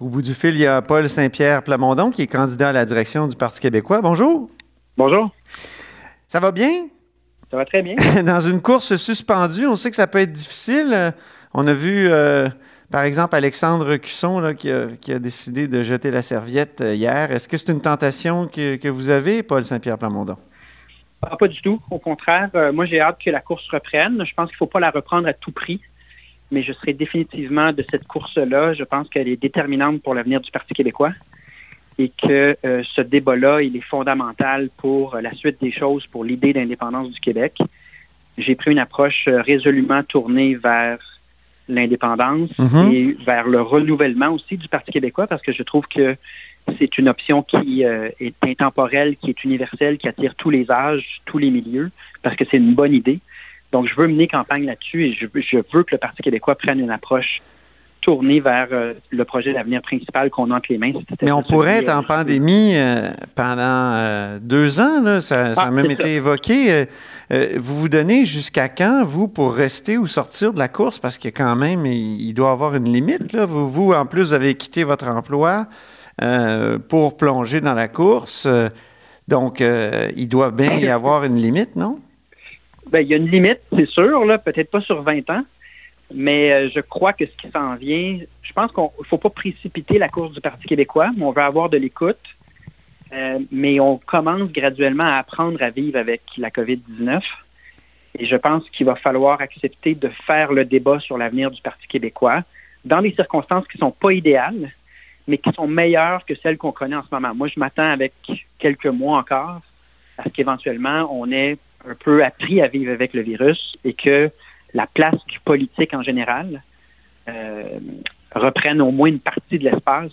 Au bout du fil, il y a Paul Saint-Pierre Plamondon qui est candidat à la direction du Parti québécois. Bonjour. Bonjour. Ça va bien? Ça va très bien. Dans une course suspendue, on sait que ça peut être difficile. On a vu, euh, par exemple, Alexandre Cusson là, qui, a, décidé de jeter la serviette euh, hier. Est-ce que c'est une tentation que, vous avez, Paul Saint-Pierre Plamondon? Ah, pas du tout. Au contraire, euh, moi j'ai hâte que la course reprenne. Je pense qu'il ne faut pas la reprendre à tout prix mais je serai définitivement de cette course-là. Je pense qu'elle est déterminante pour l'avenir du Parti québécois et que euh, ce débat-là, il est fondamental pour la suite des choses, pour l'idée d'indépendance du Québec. J'ai pris une approche euh, résolument tournée vers l'indépendance mm-hmm. et vers le renouvellement aussi du Parti québécois parce que je trouve que c'est une option qui euh, est intemporelle, qui est universelle, qui attire tous les âges, tous les milieux, parce que c'est une bonne idée. Donc, je veux mener campagne là-dessus et je, veux que le Parti québécois prenne une approche tournée vers euh, le projet d'avenir principal qu'on a entre les mains. Mais on pourrait être en pandémie euh, pendant euh, deux ans, ça, a ah, même été évoqué. vous vous donnez jusqu'à quand, vous, pour rester ou sortir de la course? Parce que quand même, il, doit y avoir une limite. Là. Vous, vous, en plus, vous avez quitté votre emploi pour plonger dans la course. donc, il doit bien y avoir une limite, non? Ben, il y a une limite, c'est sûr, peut-être pas sur 20 ans, mais euh, je crois que ce qui s'en vient, je pense qu'il ne faut pas précipiter la course du Parti québécois, mais on veut avoir de l'écoute. Euh, mais on commence graduellement à apprendre à vivre avec la COVID-19. Et je pense qu'il va falloir accepter de faire le débat sur l'avenir du Parti québécois dans des circonstances qui ne sont pas idéales, mais qui sont meilleures que celles qu'on connaît en ce moment. Moi, je m'attends avec quelques mois encore à ce qu'éventuellement on ait un peu appris à vivre avec le virus et que la place du politique en général euh, reprenne au moins une partie de l'espace.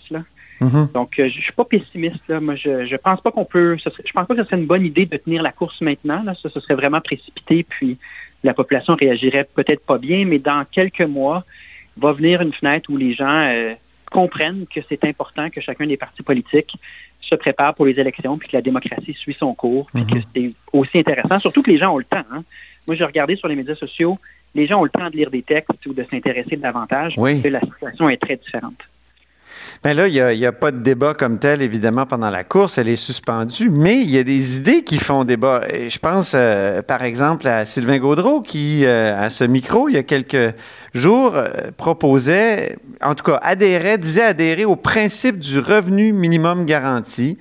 Mm-hmm. Donc, euh, je ne suis pas pessimiste. Là. Moi, je ne pense pas qu'on peut. je pense pas que ce serait une bonne idée de tenir la course maintenant. Là. Ça, ce serait vraiment précipité, puis la population réagirait peut-être pas bien, mais dans quelques mois, va venir une fenêtre où les gens euh, comprennent que c'est important que chacun des partis politiques se prépare pour les élections, puis que la démocratie suit son cours, puis que mhm. c'est aussi intéressant, surtout que les gens ont le temps. Hein. Moi, j'ai regardé sur les médias sociaux, les gens ont le temps de lire des textes ou de s'intéresser davantage, parce que la situation est très différente. Bien là, il n'y a, pas de débat comme tel, évidemment, pendant la course. Elle est suspendue, mais il y a des idées qui font débat. Je pense, euh, par exemple, à Sylvain Gaudreau, qui, euh, à ce micro, il y a quelques jours, euh, proposait, en tout cas, adhérait, disait adhérer au principe du revenu minimum garanti.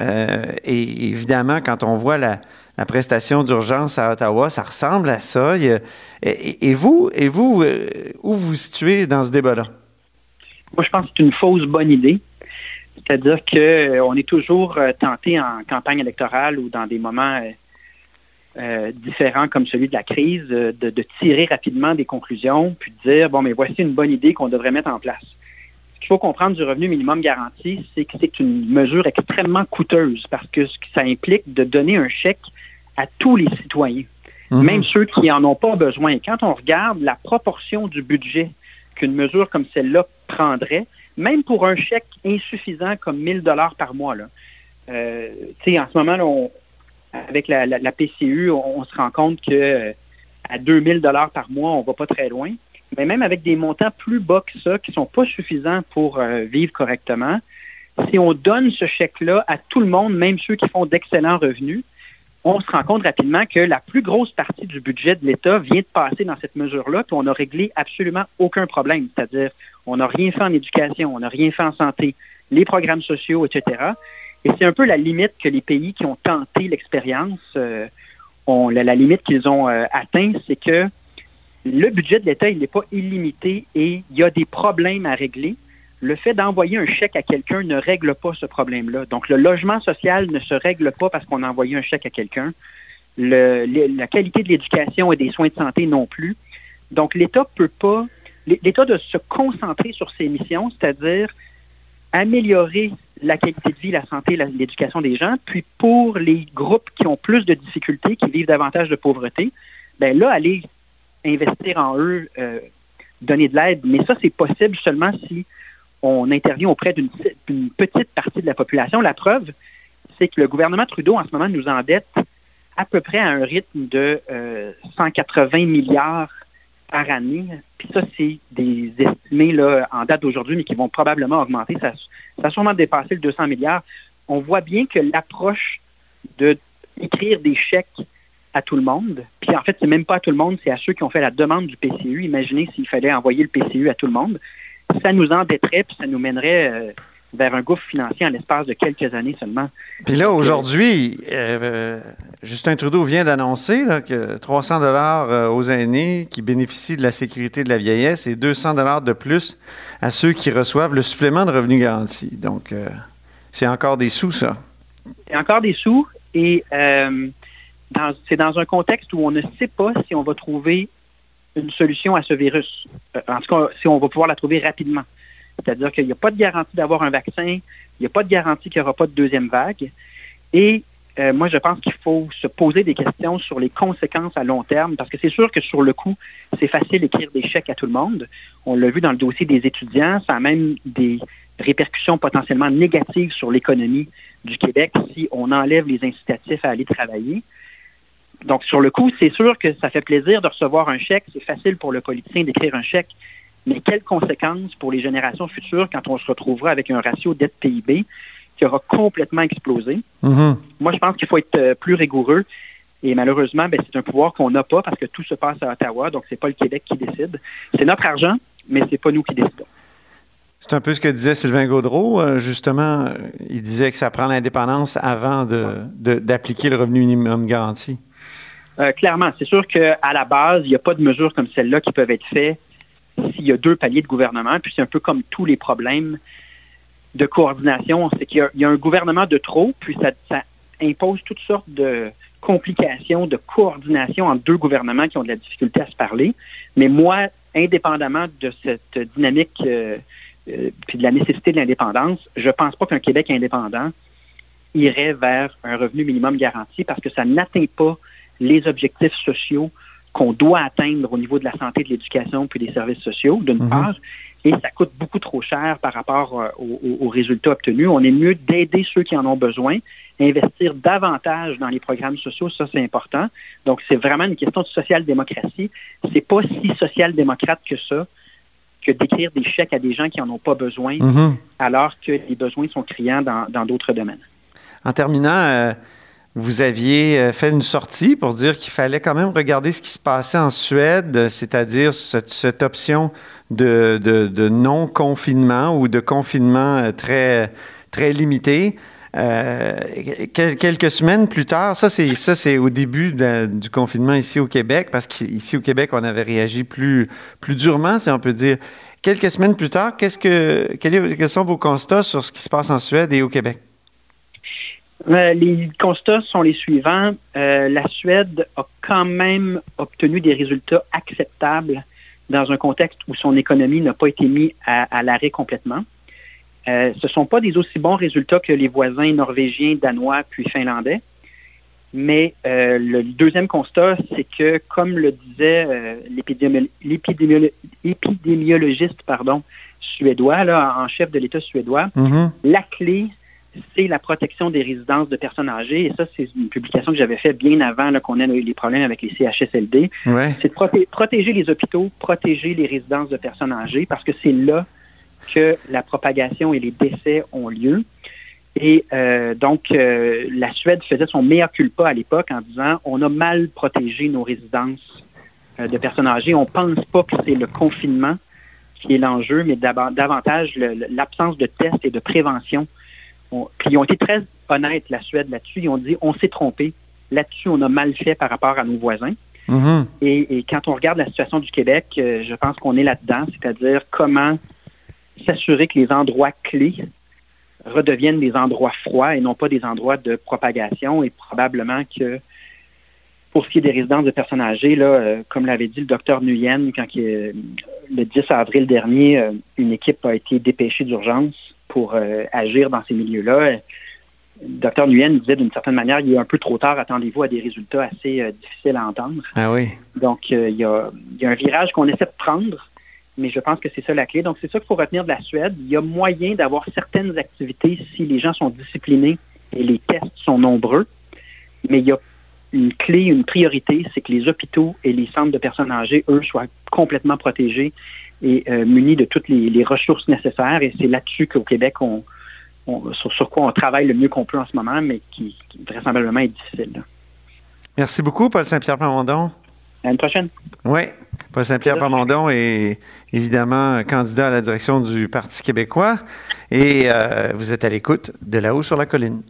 et évidemment, quand on voit la, prestation d'urgence à Ottawa, ça ressemble à ça. et, vous, et vous où vous situez dans ce débat-là? Moi, je pense que c'est une fausse bonne idée. C'est-à-dire qu'on euh, est toujours euh, tenté en campagne électorale ou dans des moments euh, différents comme celui de la crise de, tirer rapidement des conclusions puis de dire, bon, mais voici une bonne idée qu'on devrait mettre en place. Ce qu'il faut comprendre du revenu minimum garanti, c'est que c'est une mesure extrêmement coûteuse parce que ça implique de donner un chèque à tous les citoyens, mhm. même ceux qui n'en ont pas besoin. Quand on regarde la proportion du budget qu'une mesure comme celle-là prendrait, même pour un chèque insuffisant comme 1000 dollars par mois. Là. Euh, en ce moment, avec la, PCU, on, se rend compte que euh, à 2000 dollars par mois, on ne va pas très loin. Mais même avec des montants plus bas que ça, qui ne sont pas suffisants pour euh, vivre correctement, si on donne ce chèque-là à tout le monde, même ceux qui font d'excellents revenus, on se rend compte rapidement que la plus grosse partie du budget de l'État vient de passer dans cette mesure-là, puis on n'a réglé absolument aucun problème. C'est-à-dire, on n'a rien fait en éducation, on n'a rien fait en santé, les programmes sociaux, etc. Et c'est un peu la limite que les pays qui ont tenté l'expérience euh, ont, la, limite qu'ils ont euh, atteint, c'est que le budget de l'État, il n'est pas illimité et il y a des problèmes à régler le fait d'envoyer un chèque à quelqu'un ne règle pas ce problème-là. Donc, le logement social ne se règle pas parce qu'on a envoyé un chèque à quelqu'un. la qualité de l'éducation et des soins de santé non plus. Donc, l'État peut pas, l'État doit se concentrer sur ses missions, c'est-à-dire améliorer la qualité de vie, la santé, l'éducation des gens. Puis, pour les groupes qui ont plus de difficultés, qui vivent davantage de pauvreté, ben là, aller investir en eux, euh, donner de l'aide. Mais ça, c'est possible seulement si on intervient auprès d'une petite partie de la population. La preuve, c'est que le gouvernement Trudeau, en ce moment, nous endette à peu près à un rythme de 180 euh, milliards par année, puis ça, c'est des estimés en date d'aujourd'hui, mais qui vont probablement augmenter. Ça, ça a sûrement dépassé le 200 milliards. On voit bien que l'approche de écrire des chèques à tout le monde, puis en fait, c'est même pas à tout le monde, c'est à ceux qui ont fait la demande du PCU. Imaginez s'il fallait envoyer le PCU à tout le monde. Ça nous endetterait, puis ça nous mènerait euh, vers un gouffre financier en l'espace de quelques années seulement. Puis là, aujourd'hui, euh, Justin Trudeau vient d'annoncer que 300 dollars euh, aux aînés qui bénéficient de la sécurité de la vieillesse et 200 dollars de plus à ceux qui reçoivent le supplément de revenu garanti. Donc, c'est encore des sous, ça. C'est encore des sous et c'est dans un contexte où on ne sait pas si on va trouver une solution à ce virus. Euh, en tout cas, si on va pouvoir la trouver rapidement. C'est-à-dire qu'il n'y a pas de garantie d'avoir un vaccin, il n'y a pas de garantie qu'il n'y aura pas de deuxième vague. Et euh, moi, je pense qu'il faut se poser des questions sur les conséquences à long terme, parce que c'est sûr que sur le coup, c'est facile d'écrire des chèques à tout le monde. On l'a vu dans le dossier des étudiants, ça a même des répercussions potentiellement négatives sur l'économie du Québec si on enlève les incitatifs à aller travailler. Donc, sur le coup, c'est sûr que ça fait plaisir de recevoir un chèque. C'est facile pour le politicien d'écrire un chèque. Mais quelles conséquences pour les générations futures quand on se retrouvera avec un ratio dette-PIB qui aura complètement explosé? Mm-hmm. Moi, je pense qu'il faut être euh, plus rigoureux. Et malheureusement, ben, c'est un pouvoir qu'on n'a pas parce que tout se passe à Ottawa, donc ce n'est pas le Québec qui décide. C'est notre argent, mais ce n'est pas nous qui décidons. C'est un peu ce que disait Sylvain Gaudreau. Euh, justement, il disait que ça prend l'indépendance avant d'appliquer le revenu minimum garanti. Euh, clairement, c'est sûr qu'à la base, il n'y a pas de mesures comme celle-là qui peuvent être faites s'il y a deux paliers de gouvernement. Puis c'est un peu comme tous les problèmes de coordination, c'est qu'il y, a un gouvernement de trop, puis ça, impose toutes sortes de complications de coordination entre deux gouvernements qui ont de la difficulté à se parler. Mais moi, indépendamment de cette dynamique euh, euh, puis de la nécessité de l'indépendance, je ne pense pas qu'un Québec indépendant irait vers un revenu minimum garanti parce que ça n'atteint pas les objectifs sociaux qu'on doit atteindre au niveau de la santé, de l'éducation puis des services sociaux, d'une mhm. part, et ça coûte beaucoup trop cher par rapport euh, aux, résultats obtenus. On est mieux d'aider ceux qui en ont besoin, investir davantage dans les programmes sociaux, ça c'est important. Donc c'est vraiment une question de social-démocratie. C'est pas si social-démocrate que ça que d'écrire des chèques à des gens qui n'en ont pas besoin, mhm. alors que les besoins sont criants dans d'autres domaines. En terminant, euh, vous aviez euh, fait une sortie pour dire qu'il fallait quand même regarder ce qui se passait en Suède, c'est-à-dire cette, option de, non-confinement ou de confinement euh, très, très limité. Euh, quelques semaines plus tard, ça c'est ça c'est au début du confinement ici au Québec, parce qu'ici au Québec on avait réagi plus plus durement, si on peut dire. Quelques semaines plus tard, qu'est-ce que quels sont vos constats sur ce qui se passe en Suède et au Québec? Euh, les constats sont les suivants. Euh, la Suède a quand même obtenu des résultats acceptables dans un contexte où son économie n'a pas été mise à, l'arrêt complètement. Euh, ce ne sont pas des aussi bons résultats que les voisins norvégiens, danois puis finlandais. Mais le deuxième constat, c'est que, comme le disait l'épidémiologiste suédois, là, en chef de l'État suédois, mm-hmm. la clé, c'est la protection des résidences de personnes âgées. Et ça, c'est une publication que j'avais faite bien avant qu'on ait les problèmes avec les CHSLD. C'est de protéger les hôpitaux, protéger les résidences de personnes âgées, parce que c'est là que la propagation et les décès ont lieu. Et euh, donc, euh, la Suède faisait son meilleur culpa à l'époque en disant on a mal protégé nos résidences euh, de personnes âgées. On ne pense pas que c'est le confinement qui est l'enjeu, mais davantage l'absence de tests et de prévention puis ils ont été très honnêtes, la Suède, là-dessus. Ils ont dit, on s'est trompé. Là-dessus, on a mal fait par rapport à nos voisins. Mm-hmm. et, quand on regarde la situation du Québec, euh, je pense qu'on est là-dedans, c'est-à-dire comment s'assurer que les endroits clés redeviennent des endroits froids et non pas des endroits de propagation. Et probablement que pour ce qui est des résidences de personnes âgées, là, euh, comme l'avait dit le docteur Nguyen, quand le 10 avril dernier, euh, une équipe a été dépêchée d'urgence pour euh, agir dans ces milieux-là. Dr Nguyen disait d'une certaine manière, il est un peu trop tard, attendez-vous à des résultats assez euh, difficiles à entendre. Ah oui. Donc, euh, il, y a, un virage qu'on essaie de prendre, mais je pense que c'est ça la clé. Donc, c'est ça qu'il faut retenir de la Suède. Il y a moyen d'avoir certaines activités si les gens sont disciplinés et les tests sont nombreux, mais il y a une clé, une priorité, c'est que les hôpitaux et les centres de personnes âgées, eux, soient complètement protégés et euh, munis de toutes les, ressources nécessaires. Et c'est là-dessus qu'au Québec, on, sur, quoi on travaille le mieux qu'on peut en ce moment, mais qui, vraisemblablement est difficile. Merci beaucoup, Paul Saint-Pierre Plamondon. À une prochaine. Oui, Paul Saint-Pierre Plamondon est évidemment candidat à la direction du Parti québécois et euh, vous êtes à l'écoute de là-haut sur la colline.